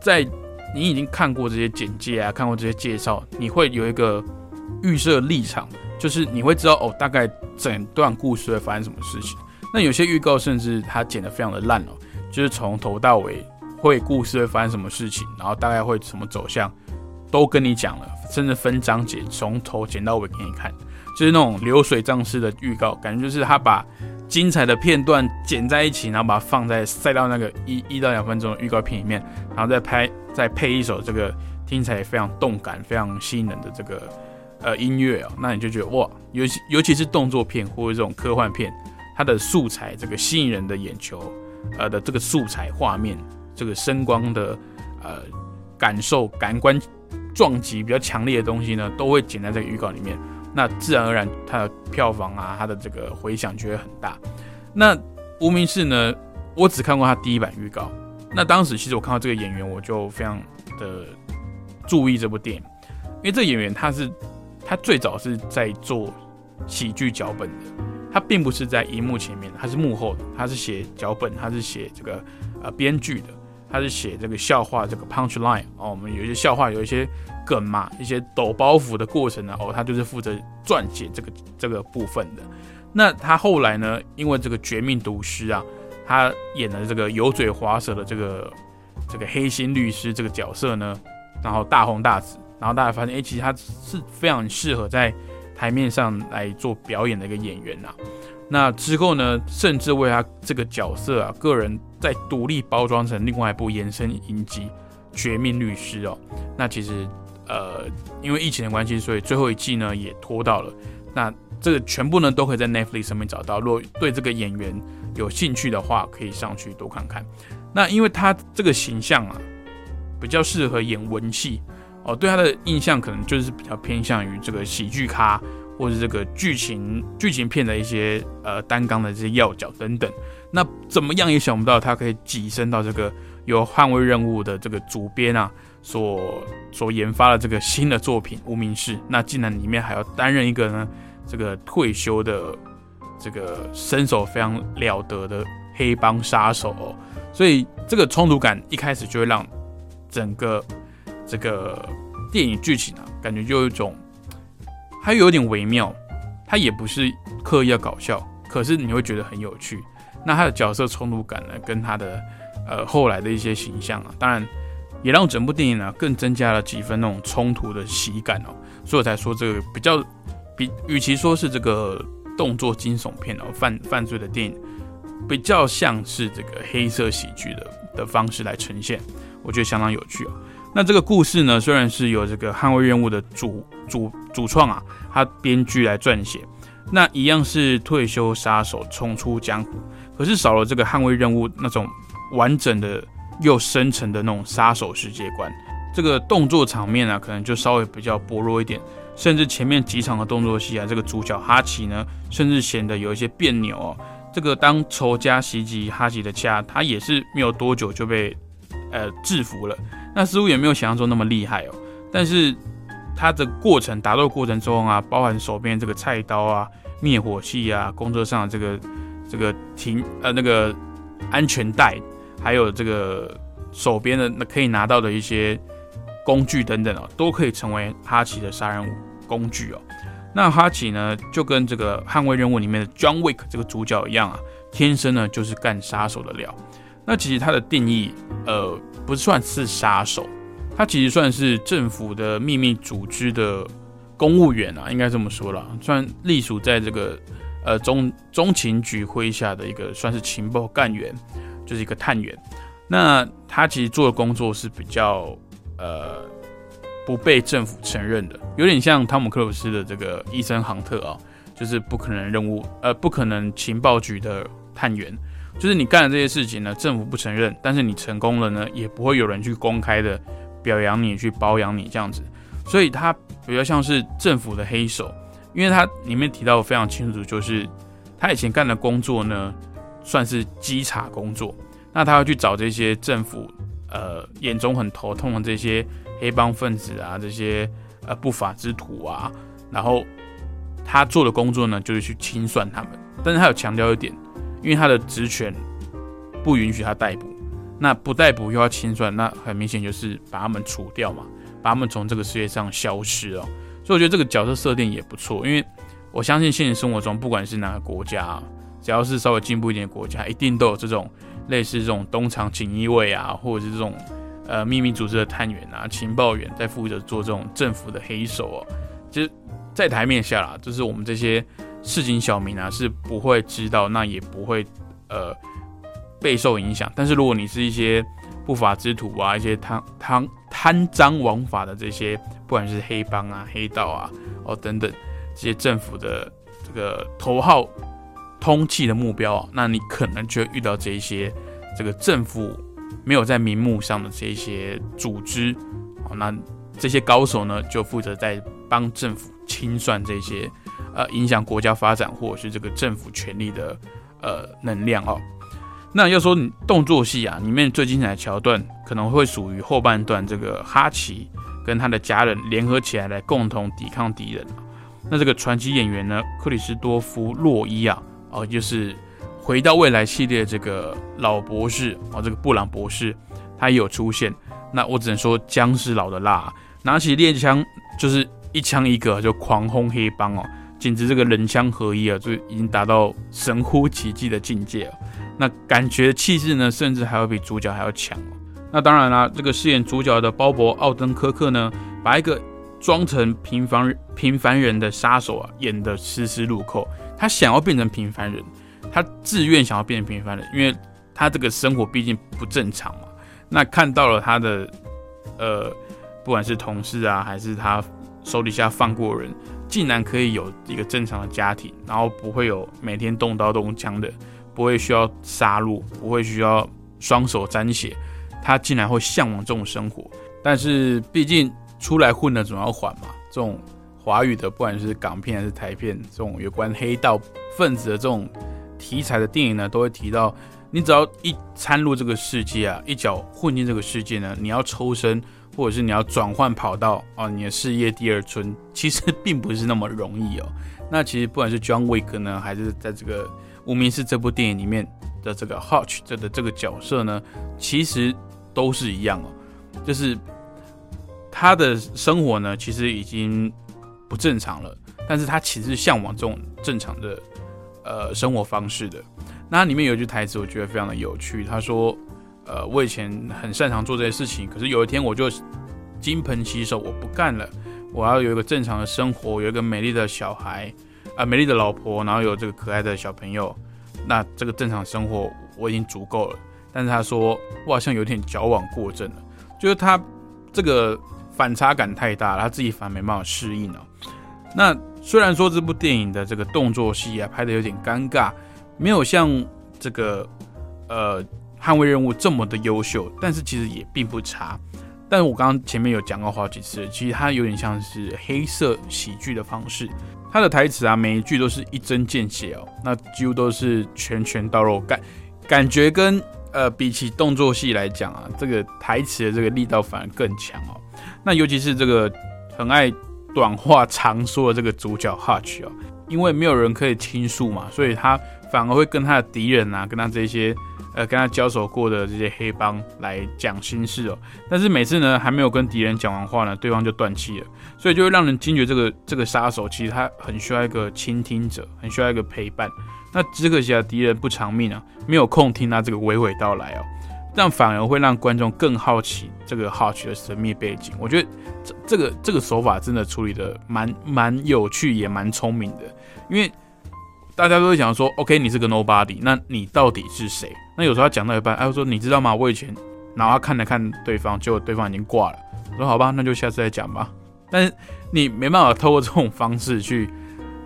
在你已经看过这些简介啊，看过这些介绍，你会有一个。预设立场就是你会知道哦，大概整段故事会发生什么事情。那有些预告甚至它剪得非常的烂哦，就是从头到尾会故事会发生什么事情，然后大概会什么走向，都跟你讲了，甚至分章节从头剪到尾给你看，就是那种流水账式的预告，感觉就是他把精彩的片段剪在一起，然后把它放在塞到那个一一到两分钟的预告片里面，然后再拍再配一首这个听起来非常动感、非常吸引人的这个。呃，音乐哦，那你就觉得哇，尤其尤其是动作片或者这种科幻片，它的素材这个吸引人的眼球，呃的这个素材画面，这个声光的呃感受感官撞击比较强烈的东西呢，都会剪在这个预告里面。那自然而然，它的票房啊，它的这个回响就会很大。那无名氏呢，我只看过它第一版预告。那当时其实我看到这个演员，我就非常的注意这部电影，因为这个演员他是。他最早是在做喜剧脚本的，他并不是在荧幕前面，他是幕后的，他是写脚本，他是写这个呃编剧的，他是写这个笑话这个 punch line 哦，我们有一些笑话，有一些梗嘛，一些抖包袱的过程呢，哦，他就是负责撰写这个这个部分的。那他后来呢，因为这个绝命毒师啊，他演的这个油嘴滑舌的这个这个黑心律师这个角色呢，然后大红大紫，然后大家发现，哎，其实他是非常适合在。台面上来做表演的一个演员呐，那之后呢，甚至为他这个角色啊，个人再独立包装成另外一部延伸影集《绝命律师》哦。那其实呃，因为疫情的关系，所以最后一季呢也拖到了。那这个全部呢都可以在 Netflix 上面找到。如果对这个演员有兴趣的话，可以上去多看看。那因为他这个形象啊，比较适合演文戏。哦，对他的印象可能就是比较偏向于这个喜剧咖，或者这个剧情剧情片的一些呃单纲的这些要角等等。那怎么样也想不到，他可以跻身到这个有捍卫任务的这个主编啊所所研发的这个新的作品《无名氏》，那竟然里面还要担任一个呢这个退休的这个身手非常了得的黑帮杀手哦。所以这个冲突感一开始就会让整个。这个电影剧情啊，感觉就有一种，它有点微妙，它也不是刻意要搞笑，可是你会觉得很有趣。那他的角色冲突感呢，跟他的呃后来的一些形象啊，当然也让整部电影呢更增加了几分那种冲突的喜感哦。所以我才说这个比较比，与其说是这个动作惊悚片哦，犯犯罪的电影，比较像是这个黑色喜剧的的方式来呈现，我觉得相当有趣哦。那这个故事呢，虽然是由这个捍卫任务的主主主创啊，他编剧来撰写，那一样是退休杀手冲出江湖，可是少了这个捍卫任务那种完整的又深沉的那种杀手世界观。这个动作场面啊，可能就稍微比较薄弱一点，甚至前面几场的动作戏啊，这个主角哈奇呢，甚至显得有一些别扭哦。这个当仇家袭击哈奇的家，他也是没有多久就被呃制服了。那似乎也没有想象中那么厉害哦，但是他的过程打斗过程中啊，包含手边这个菜刀啊、灭火器啊、工作上的这个这个停呃那个安全带，还有这个手边的那可以拿到的一些工具等等哦，都可以成为哈奇的杀人工具哦。那哈奇呢，就跟这个捍卫任务里面的 John Wick 这个主角一样啊，天生呢就是干杀手的料。那其实它的定义，呃。不算是杀手，他其实算是政府的秘密组织的公务员啊，应该这么说了，算隶属在这个呃中中情局麾下的一个算是情报干员，就是一个探员。那他其实做的工作是比较呃不被政府承认的，有点像汤姆克鲁斯的这个医生杭特啊，就是不可能任务呃不可能情报局的探员。就是你干的这些事情呢，政府不承认，但是你成功了呢，也不会有人去公开的表扬你、去包养你这样子，所以他比较像是政府的黑手，因为他里面提到非常清楚，就是他以前干的工作呢，算是稽查工作，那他要去找这些政府呃眼中很头痛的这些黑帮分子啊，这些呃不法之徒啊，然后他做的工作呢，就是去清算他们，但是他有强调一点。因为他的职权不允许他逮捕，那不逮捕又要清算，那很明显就是把他们除掉嘛，把他们从这个世界上消失哦。所以我觉得这个角色设定也不错，因为我相信现实生活中不管是哪个国家，只要是稍微进步一点的国家，一定都有这种类似这种东厂锦衣卫啊，或者是这种呃秘密组织的探员啊、情报员在负责做这种政府的黑手哦。其实，在台面下啦，就是我们这些。市井小民啊是不会知道，那也不会呃备受影响。但是如果你是一些不法之徒啊，一些贪贪贪赃枉法的这些，不管是黑帮啊、黑道啊哦等等这些政府的这个头号通气的目标啊，那你可能就会遇到这一些这个政府没有在明目上的这一些组织哦，那这些高手呢就负责在帮政府清算这些。呃，影响国家发展或者是这个政府权力的呃能量哦。那要说动作戏啊，里面最精彩的桥段可能会属于后半段，这个哈奇跟他的家人联合起来来共同抵抗敌人。那这个传奇演员呢，克里斯多夫洛伊啊，哦，就是回到未来系列这个老博士哦，这个布朗博士，他也有出现。那我只能说姜是老的辣，拿起猎枪就是一枪一个就狂轰黑帮哦，简直这个人枪合一啊，就已经达到神乎其技的境界了。那感觉气势呢，甚至还要比主角还要强哦。那当然啦，这个饰演主角的鲍勃·奥登科克呢，把一个装成平凡平凡人的杀手啊，演得丝丝入扣。他想要变成平凡人，他自愿想要变成平凡人，因为他这个生活毕竟不正常嘛。那看到了他的，呃，不管是同事啊，还是他手底下放过人，竟然可以有一个正常的家庭，然后不会有每天动刀动枪的，不会需要杀戮，不会需要双手沾血，他竟然会向往这种生活。但是毕竟出来混的总要还嘛，这种华语的，不管是港片还是台片，这种有关黑道分子的这种题材的电影呢，都会提到。你只要一参入这个世界啊，一脚混进这个世界呢，你要抽身，或者是你要转换跑道啊，你的事业第二春，其实并不是那么容易哦。那其实不管是 John Wick 呢，还是在这个《无名氏》这部电影里面的这个 Hutch 这的这个角色呢，其实都是一样哦，就是他的生活呢，其实已经不正常了，但是他其实向往这种正常的呃生活方式的。那里面有一句台词，我觉得非常的有趣。他说：“呃，我以前很擅长做这些事情，可是有一天我就金盆洗手，我不干了。我要有一个正常的生活，有一个美丽的小孩，啊，美丽的老婆，然后有这个可爱的小朋友。那这个正常生活我已经足够了。但是他说，我好像有点矫枉过正了，就是他这个反差感太大，他自己反而没办法适应了。那虽然说这部电影的这个动作戏啊拍的有点尴尬。”没有像这个呃捍卫任务这么的优秀，但是其实也并不差。但我刚刚前面有讲过好几次，其实它有点像是黑色喜剧的方式。它的台词啊，每一句都是一针见血哦，那几乎都是拳拳到肉，感感觉跟呃比起动作戏来讲啊，这个台词的这个力道反而更强哦。那尤其是这个很爱短话长说的这个主角 Hutch 哦，因为没有人可以倾诉嘛，所以他。反而会跟他的敌人啊，跟他这些呃跟他交手过的这些黑帮来讲心事哦。但是每次呢，还没有跟敌人讲完话呢，对方就断气了，所以就会让人惊觉这个这个杀手其实他很需要一个倾听者，很需要一个陪伴。那只可惜啊，敌人不偿命啊，没有空听他这个娓娓道来哦，这样反而会让观众更好奇这个好奇的神秘背景。我觉得这这个这个手法真的处理的蛮蛮有趣，也蛮聪明的，因为。大家都会讲说，OK，你是个 nobody，那你到底是谁？那有时候他讲到一半，哎，说你知道吗？我以前，然后看了看对方，结果对方已经挂了。说好吧，那就下次再讲吧。但是你没办法透过这种方式去，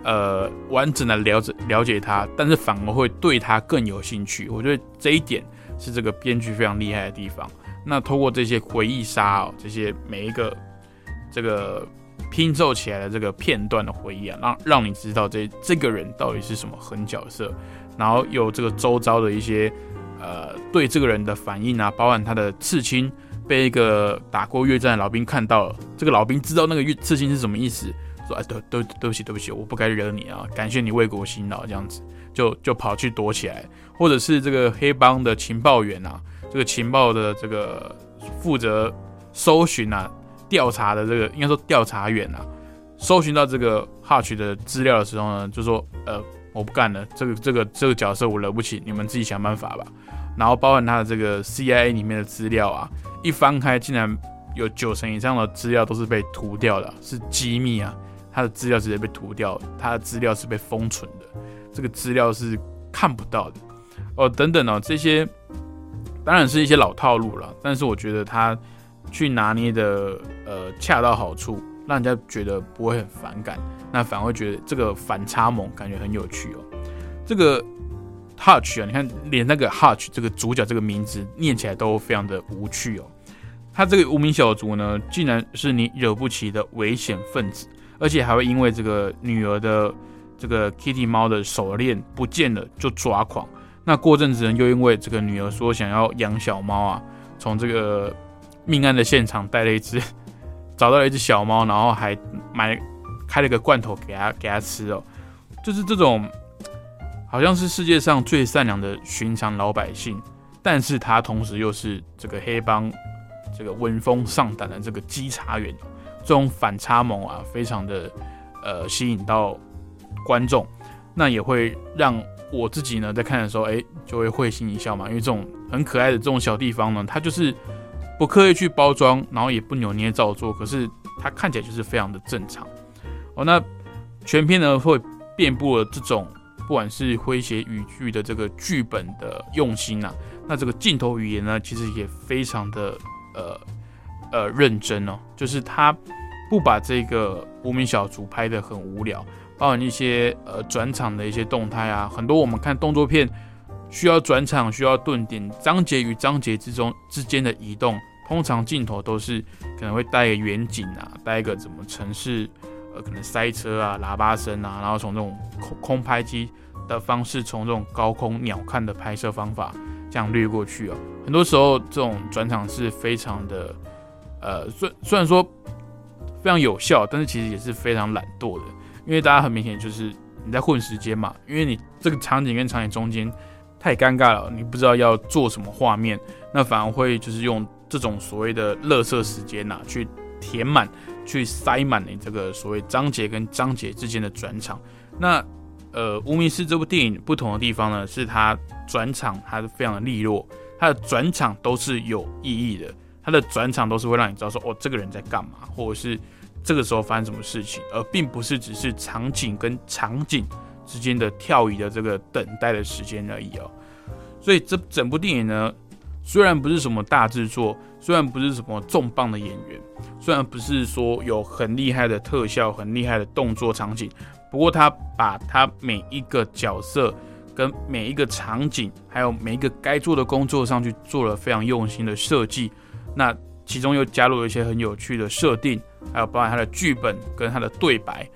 呃，完整的了解了解他，但是反而会对他更有兴趣。我觉得这一点是这个编剧非常厉害的地方。那通过这些回忆杀哦，这些每一个这个。拼凑起来的这个片段的回忆啊，让让你知道这这个人到底是什么狠角色，然后有这个周遭的一些呃对这个人的反应啊，包含他的刺青被一个打过越战的老兵看到了，这个老兵知道那个越刺青是什么意思，说哎对对对不起对不起，我不该惹你啊，感谢你为国辛劳这样子，就就跑去躲起来，或者是这个黑帮的情报员啊，这个情报的这个负责搜寻啊。调查的这个应该说调查员啊，搜寻到这个 Hutch 的资料的时候呢，就说呃我不干了，这个这个这个角色我惹不起，你们自己想办法吧。然后包含他的这个 CIA 里面的资料啊，一翻开竟然有九成以上的资料都是被涂掉的，是机密啊，他的资料直接被涂掉，他的资料是被封存的，这个资料是看不到的哦，等等哦，这些当然是一些老套路了，但是我觉得他。去拿捏的呃恰到好处，让人家觉得不会很反感，那反而会觉得这个反差萌感觉很有趣哦。这个 Hutch 啊，你看连那个 Hutch 这个主角这个名字念起来都非常的无趣哦。他这个无名小卒呢，竟然是你惹不起的危险分子，而且还会因为这个女儿的这个 Kitty 猫的手链不见了就抓狂。那过阵子呢，又因为这个女儿说想要养小猫啊，从这个。命案的现场带了一只，找到了一只小猫，然后还买开了个罐头给他给他吃哦，就是这种好像是世界上最善良的寻常老百姓，但是他同时又是这个黑帮这个闻风丧胆的这个稽查员，这种反差萌啊，非常的呃吸引到观众，那也会让我自己呢在看的时候，哎，就会会心一笑嘛，因为这种很可爱的这种小地方呢，它就是不刻意去包装，然后也不扭捏造作，可是它看起来就是非常的正常。哦，那全片呢会遍布了这种不管是诙谐语句的这个剧本的用心啊，那这个镜头语言呢，其实也非常的呃呃认真哦，就是他不把这个无名小卒拍得很无聊，包含一些呃转场的一些动态啊，很多我们看动作片需要转场、需要顿点，章节与章节之中之间的移动，通常镜头都是可能会带个远景啊，带一个怎么城市。呃，可能塞车啊、喇叭声啊，然后从这种空空拍机的方式，从这种高空鸟瞰的拍摄方法这样掠过去哦。很多时候这种转场是非常的，呃，虽虽然说非常有效，但是其实也是非常懒惰的，因为大家很明显就是你在混时间嘛，因为你这个场景跟场景中间太尴尬了，你不知道要做什么画面，那反而会就是用这种所谓的“乐色时间”呐去填满。去塞满你这个所谓章节跟章节之间的转场。那呃，《无名氏》这部电影不同的地方呢，是它转场它是非常的利落，它的转场都是有意义的，它的转场都是会让你知道说哦，这个人在干嘛，或者是这个时候发生什么事情，而并不是只是场景跟场景之间的跳移的这个等待的时间而已哦。所以这整部电影呢。虽然不是什么大制作，虽然不是什么重磅的演员，虽然不是说有很厉害的特效、很厉害的动作场景，不过他把他每一个角色、跟每一个场景，还有每一个该做的工作上去做了非常用心的设计。那其中又加入了一些很有趣的设定，还有包含他的剧本跟他的对白，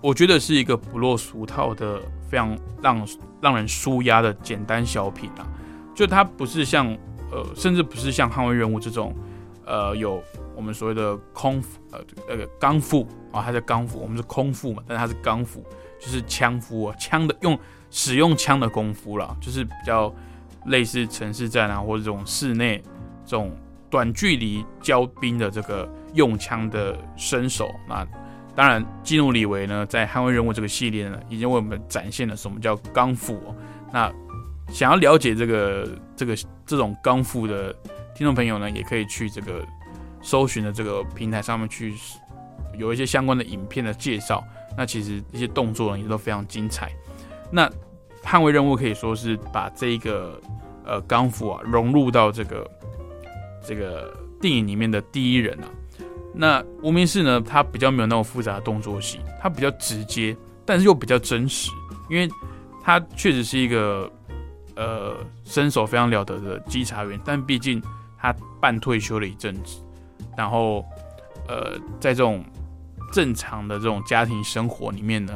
我觉得是一个不落俗套的、非常让让人舒压的简单小品啊。就它不是像呃，甚至不是像捍卫任务这种，呃，有我们所谓的空呃那个钢斧啊，它是钢斧，我们是空腹嘛，但它是钢斧，就是枪夫啊，枪的用使用枪的功夫啦，就是比较类似城市战啊，或者这种室内这种短距离交兵的这个用枪的身手。那当然，基努里维呢，在捍卫任务这个系列呢，已经为我们展现了什么叫钢斧。那想要了解这个这个这种钢斧的听众朋友呢，也可以去这个搜寻的这个平台上面去有一些相关的影片的介绍。那其实一些动作呢也都非常精彩。那捍卫任务可以说是把这一个呃钢斧啊融入到这个这个电影里面的第一人啊。那无名氏呢，它比较没有那种复杂的动作戏，它比较直接，但是又比较真实，因为它确实是一个。呃，身手非常了得的稽查员，但毕竟他半退休了一阵子，然后呃，在这种正常的这种家庭生活里面呢，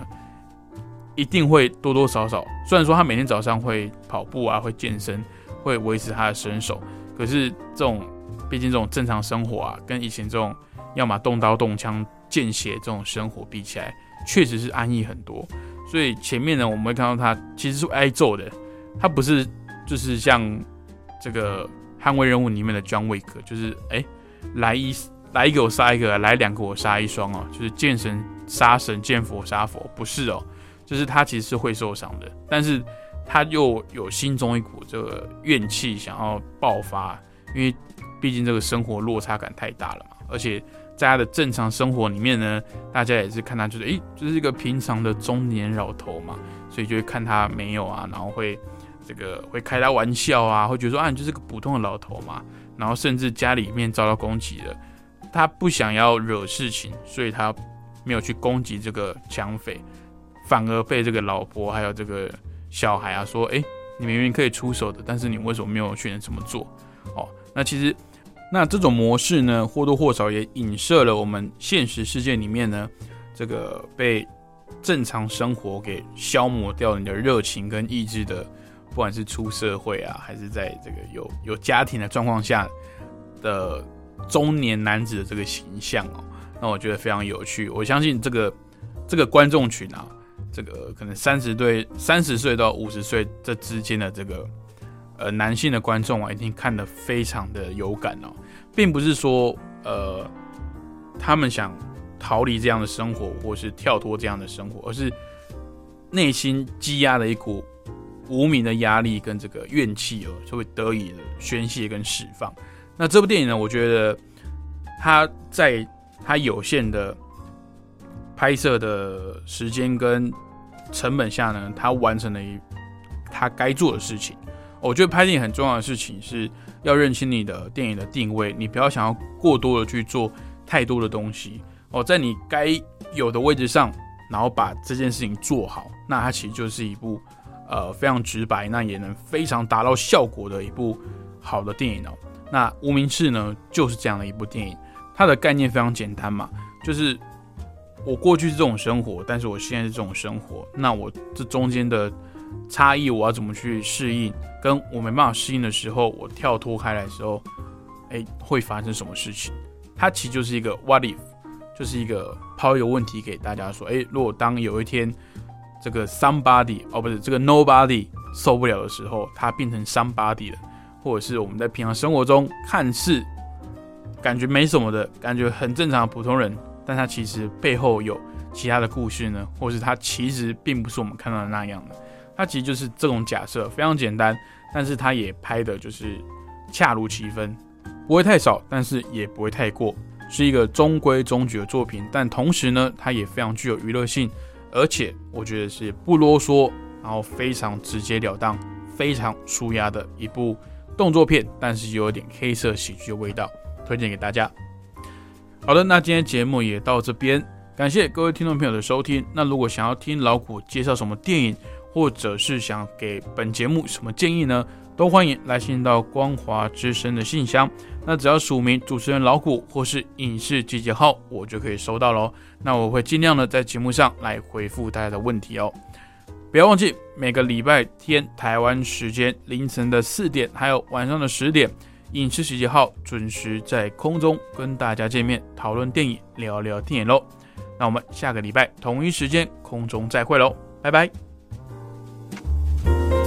一定会多多少少，虽然说他每天早上会跑步啊，会健身，会维持他的身手，可是这种毕竟这种正常生活啊，跟以前这种要么动刀动枪见血这种生活比起来，确实是安逸很多。所以前面呢，我们会看到他其实是挨揍的。他不是，就是像这个捍卫任务里面的 John Wick，就是哎，来一来一个我杀一个，来两个我杀一双哦，就是见神杀神，见佛杀佛，不是哦，就是他其实是会受伤的，但是他又有心中一股这个怨气想要爆发，因为毕竟这个生活落差感太大了嘛，而且在他的正常生活里面呢，大家也是看他就是哎，就是一个平常的中年老头嘛，所以就会看他没有啊，然后会。这个会开他玩笑啊，会觉得说啊，你就是个普通的老头嘛。然后甚至家里面遭到攻击了，他不想要惹事情，所以他没有去攻击这个抢匪，反而被这个老婆还有这个小孩啊说，哎，你明明可以出手的，但是你为什么没有选择这么做？哦，那其实那这种模式呢，或多或少也影射了我们现实世界里面呢，这个被正常生活给消磨掉你的热情跟意志的。不管是出社会啊，还是在这个有有家庭的状况下的中年男子的这个形象哦，那我觉得非常有趣。我相信这个这个观众群啊，这个可能三十对三十岁到五十岁这之间的这个呃男性的观众啊，一定看得非常的有感哦，并不是说呃他们想逃离这样的生活，或是跳脱这样的生活，而是内心积压的一股。无名的压力跟这个怨气哦，就会得以的宣泄跟释放。那这部电影呢，我觉得它在它有限的拍摄的时间跟成本下呢，它完成了一它该做的事情。我觉得拍电影很重要的事情是要认清你的电影的定位，你不要想要过多的去做太多的东西哦，在你该有的位置上，然后把这件事情做好，那它其实就是一部。呃，非常直白，那也能非常达到效果的一部好的电影哦。那《无名氏》呢，就是这样的一部电影。它的概念非常简单嘛，就是我过去是这种生活，但是我现在是这种生活。那我这中间的差异，我要怎么去适应？跟我没办法适应的时候，我跳脱开来的时候，哎，会发生什么事情？它其实就是一个 What if，就是一个抛一个问题给大家说：哎，如果当有一天。这个 somebody 哦，不是这个 nobody 受不了的时候，他变成 somebody 了，或者是我们在平常生活中看似感觉没什么的感觉很正常的普通人，但他其实背后有其他的故事呢，或是他其实并不是我们看到的那样的。它其实就是这种假设，非常简单，但是它也拍的就是恰如其分，不会太少，但是也不会太过，是一个中规中矩的作品。但同时呢，它也非常具有娱乐性。而且我觉得是不啰嗦，然后非常直截了当、非常舒压的一部动作片，但是有点黑色喜剧的味道，推荐给大家。好的，那今天节目也到这边，感谢各位听众朋友的收听。那如果想要听老谷介绍什么电影，或者是想给本节目什么建议呢？都欢迎来信到光华之声的信箱，那只要署名主持人老谷或是影视集结号，我就可以收到喽。那我会尽量的在节目上来回复大家的问题哦。不要忘记每个礼拜天台湾时间凌晨的四点，还有晚上的十点，影视集结号准时在空中跟大家见面，讨论电影，聊聊电影喽。那我们下个礼拜同一时间空中再会喽，拜拜。Bye.